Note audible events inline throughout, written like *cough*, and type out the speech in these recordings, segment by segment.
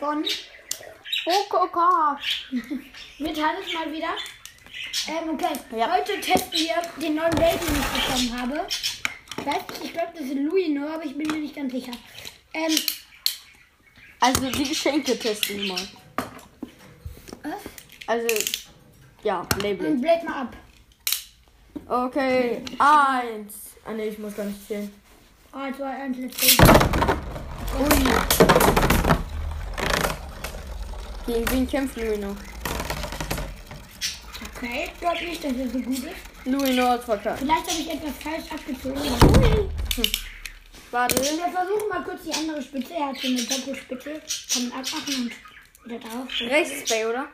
von Okoka. mit Hannes mal wieder. Ähm, okay. Ja. Heute testen wir den neuen Baby, den ich bekommen habe. Ich weiß nicht, ich glaube, das ist Louis nur, aber ich bin mir nicht ganz sicher. Ähm, Also die Geschenke testen wir mal. was? Also, ja, Label. Und break mal ab. Okay, eins. Ah ne, ich muss gar nicht zählen. 3, 2, 1, let's go. Ui. Gegen wen kämpft Luino? Okay, ich glaube nicht, dass er so gut ist. Luino hat verkackt. Vielleicht habe ich etwas falsch abgezogen. Ui. Warte. Wir versuchen mal kurz die andere Spitze. Er hat so eine Doppelspitze. Kann abmachen und wieder drauf. Rechtsbay, oder?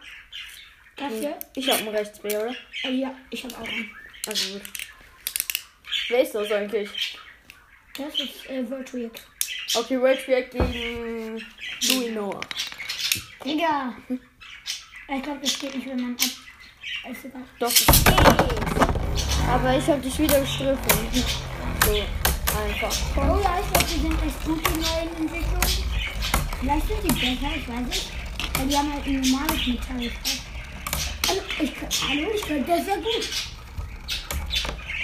Das hier? Ich hab einen Rechtsbay, oder? Äh, ja, ich habe auch einen. Also gut. Wer ist das eigentlich? Das ist äh, Voltreak. Okay, Rechtsbay gegen Luino. Digga. Ich glaube, das geht nicht, wenn man ab. Ist egal. Doch, es geht. Aber ich hab dich wieder gestriffen. So, einfach. Oh ja, ich glaube, die sind echt gut, die neuen Entwicklungen. Vielleicht sind die besser, ich weiß nicht. Weil die haben halt ein normales Metall. Also, ich, hallo, ich glaube, das ja gut.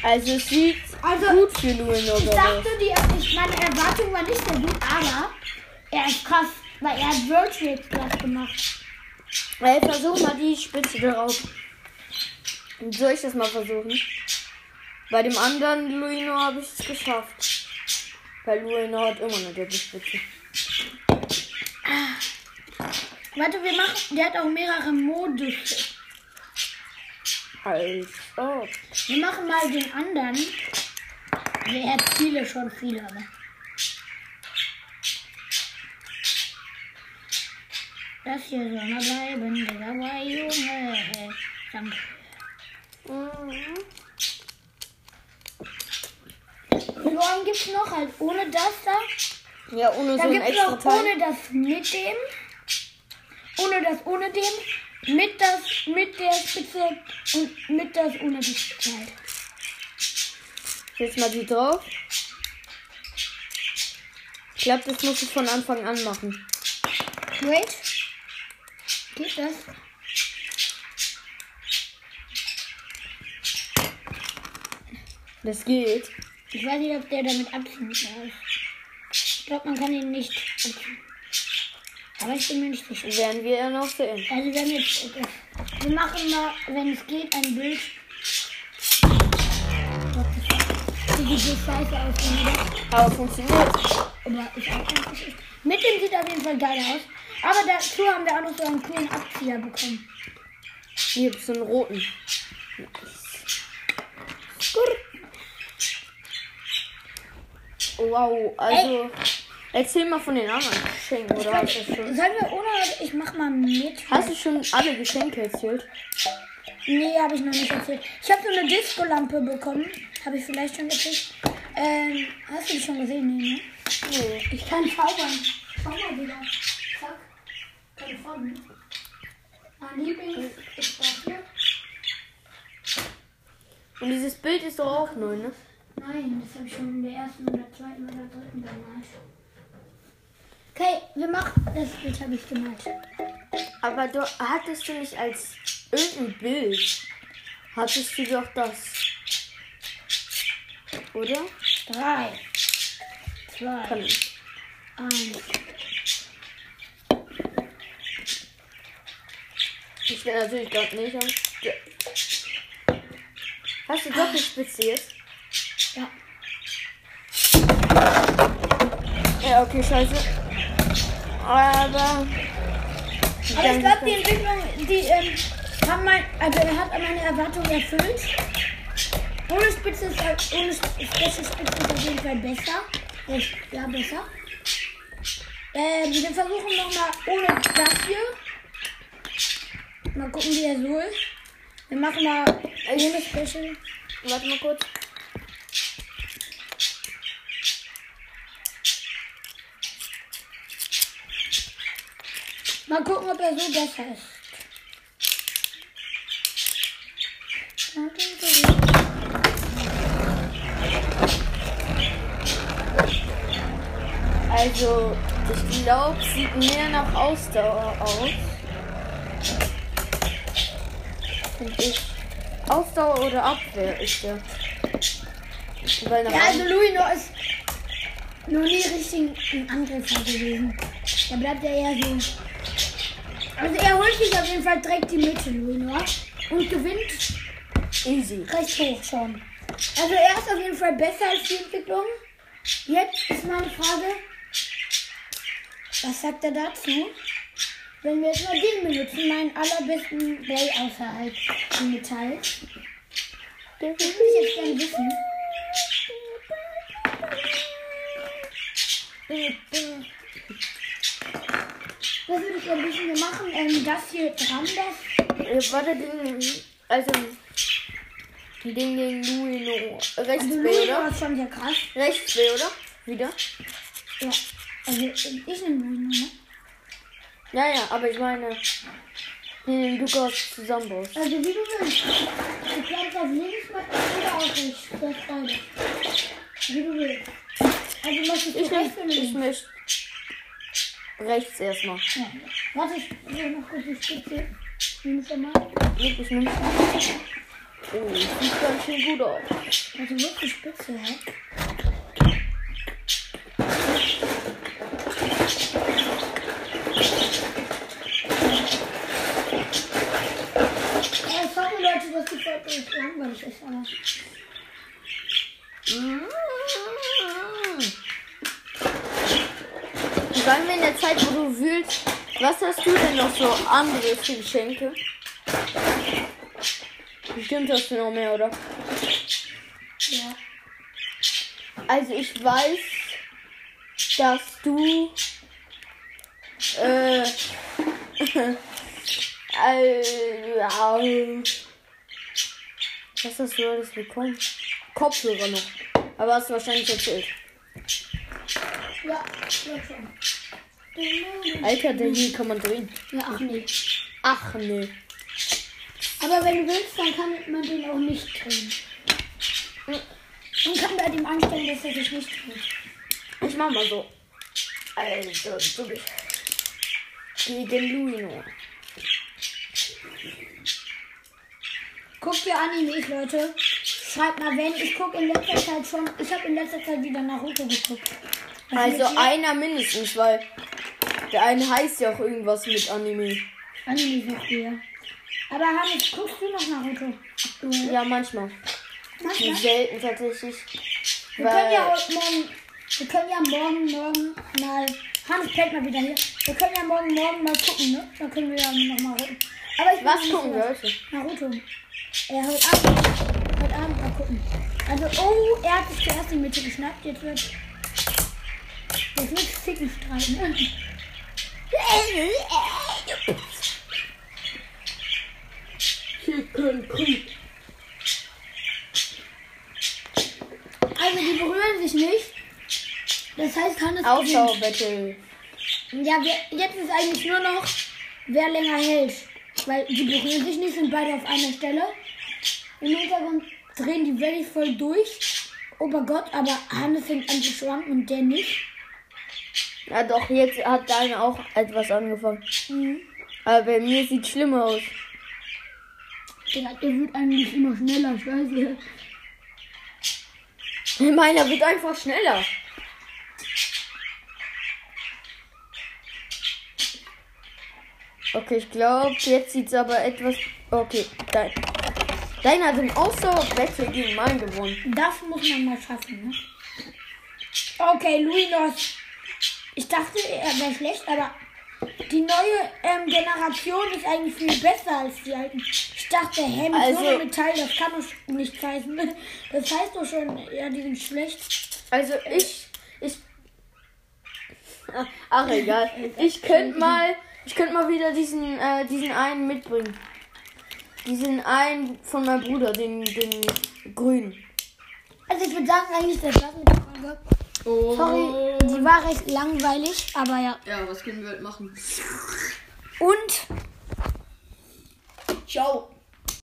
Also es sieht Also, gut für Luino Ich dachte, die, ich, meine Erwartung war nicht so gut, aber er ist krass, weil er hat Trade krass gemacht. Ey, versuch mal die Spitze darauf. Soll ich das mal versuchen? Bei dem anderen Luino habe ich es geschafft. Weil Luino hat immer eine Doppelspitze. Warte, wir machen, der hat auch mehrere Modus. Oh. Wir machen mal den anderen. Der hat viele schon viele, aber. Das hier soll mal bleiben, der war Junge. Danke. Mhm. Morgen gibt es noch halt ohne das da. Ja, ohne so Dann ein gibt es extra noch Teil. ohne das mit dem. Ohne das ohne dem. Mit das mit der Spitze und mit das ohne die Spitze halt. Jetzt mal die drauf. Ich glaube, das muss ich von Anfang an machen. Wait. Geht das? Das geht. Ich weiß nicht, ob der damit abziehen kann. Ich glaube, man kann ihn nicht abziehen. Aber ich bin mir nicht sicher. Werden wir ja noch sehen. Also wir haben jetzt. Wir machen mal, wenn es geht, ein Bild. Sieht so scheiße aus, wenn Aber funktioniert. Aber ist auch gut. Mit dem sieht auf jeden Fall geil aus. Aber dazu haben wir auch noch so einen coolen Abzieher bekommen. Hier gibt es einen roten. Wow, also. Erzähl mal von den anderen Geschenken, oder hast du schon? Sollen wir ohne. Ich mach mal mit. Hast du schon alle Geschenke erzählt? Nee, habe ich noch nicht erzählt. Ich habe so eine Disco-Lampe bekommen. Habe ich vielleicht schon erzählt. Ähm, hast du die schon gesehen? Nee, ne? Nee. Ich kann zaubern. Schau mal wieder. Farben. Mein Liebling ist das hier. Und dieses Bild ist doch auch neu, ne? Nein, das habe ich schon in der ersten oder zweiten oder dritten gemalt. Okay, wir machen. Das Bild habe ich gemalt. Aber du hattest du nicht als irgendein Bild, hattest du doch das. Oder? Drei. Zwei. Eins. Ich will natürlich gerade nicht. Hast du Doppelspitze jetzt? Ja. Ja, okay, scheiße. Aber. Aber ich glaube, die Entwicklung, die ähm, haben mein, also er hat meine Erwartungen erfüllt. Ohne Spitze ist halt, ohne Spitze ist auf jeden Fall besser. Ja, besser. Ähm, wir versuchen nochmal ohne das hier. Mal gucken, wie er so ist. Wir machen mal ohne Special. Warte mal kurz. Mal gucken, ob er so besser ist. Also, Ich glaube, sieht mehr nach Ausdauer aus. Finde ich. Ausdauer oder Abwehr ist der. Weil Ja, also Luino ist noch nie richtig ein Angreifer gewesen. Da bleibt er eher so. Also er holt sich auf jeden Fall direkt die Mitte, Luino. Und gewinnt easy. recht hoch schon. Also er ist auf jeden Fall besser als die Entwicklung. Jetzt ist meine Frage, was sagt er dazu? Wenn wir jetzt mal den benutzen, meinen allerbesten Ball außerhalb des Metalls. Das würde ich jetzt gerne wissen. Das würde ich ein bisschen so machen. Ähm, das hier dran, das. Äh, warte, den, also den gegen Luino. Rechts Also B, oder? ist schon sehr krass. Rechts B, oder? Wieder? Ja. Also ich nehme Luino, ne? Ja, ja, aber ich meine, den Lukas zusammenbaust. Also wie du willst. Du kannst auf links machen oder auf rechts. Das beides. Wie du willst. Also möchtest du Ich, rechts oder ich möchte rechts erstmal. Ja. Warte, ich will noch kurz die Spitze. Nimm schon mal. Nick, ich nehme Oh, sieht ganz schön gut aus. Also wirklich Spitze, hä? Äh, sorry Leute, dass die Folge jetzt langweilig ist, aber Sagen wir in der Zeit, wo du wühlst, was hast du denn noch so anderes für Geschenke? Bestimmt hast du noch mehr, oder? ja. Also ich weiß, dass du äh, *laughs* äh, ja, was hast du alles bekommen? Kopfhörer noch. Aber hast du wahrscheinlich erzählt. Ja, ja schon. Alter, hier kann man drehen. Ja, ach nee. Ach nee. Aber wenn du willst, dann kann man den auch nicht drehen. Man kann bei dem anstellen, dass er sich nicht dreht. Ich mach mal so. Also, wirklich. Gegen Luino. Guckt ihr Animes, Leute? Schreibt mal, wenn. Ich gucke in letzter Zeit schon. Ich habe in letzter Zeit wieder Naruto geguckt. Was Also einer mindestens, weil der eine heißt ja auch irgendwas mit Anime. Animes noch früher. Aber Hannes, guckst du noch Naruto? Aktuell? Ja, manchmal. Manchmal? Selten tatsächlich. Wir können ja heute morgen. Wir können ja morgen, morgen mal. Hannes fällt mal wieder hier. Wir können ja morgen, morgen mal gucken, ne? Dann können wir ja noch mal gucken. Aber ich was gucken wir heute? Naruto. Er heute Abend. Heute Abend mal gucken. Also, oh, er hat sich zuerst die Mitte geschnappt. Jetzt wird. Jetzt wird Ficken streiten. ne? Also, die berühren sich nicht. Das heißt, Hannes gewinnt. Ausschau-Battle. Ja, wir, jetzt ist eigentlich nur noch, wer länger hält. Weil die berühren sich nicht, sind beide auf einer Stelle. Im Hintergrund drehen die wirklich voll durch. Oh mein Gott, aber Hannes fängt an zu schwanken und der nicht. Ja doch, jetzt hat deine auch etwas angefangen. Mhm. Aber bei mir sieht schlimmer aus. Der, der wird eigentlich immer schneller, scheiße. *laughs* Meiner wird einfach schneller. Okay, ich glaube, jetzt sieht es aber etwas. Okay, dein. Deiner hat im Ausdauer-Battle gegen meinen gewonnen. Das muss man mal schaffen, ne? Okay, Luinos. Ich dachte, er wäre schlecht, aber die neue ähm, Generation ist eigentlich viel besser als die alten. Ich dachte, hä, mit Also- so einem Metall, das kann doch nicht heißen. Das heißt doch schon, ja, die sind schlecht. Also ich. Ich. Ach, Ach egal. *laughs* Ich könnte mal. Ich könnte mal wieder diesen, äh, diesen einen mitbringen. Diesen einen von meinem Bruder, den, den grünen. Also ich würde sagen, eigentlich das war's mit der Folge. Sorry, die war recht langweilig, aber ja. Ja, was können wir halt machen? Und Ciao.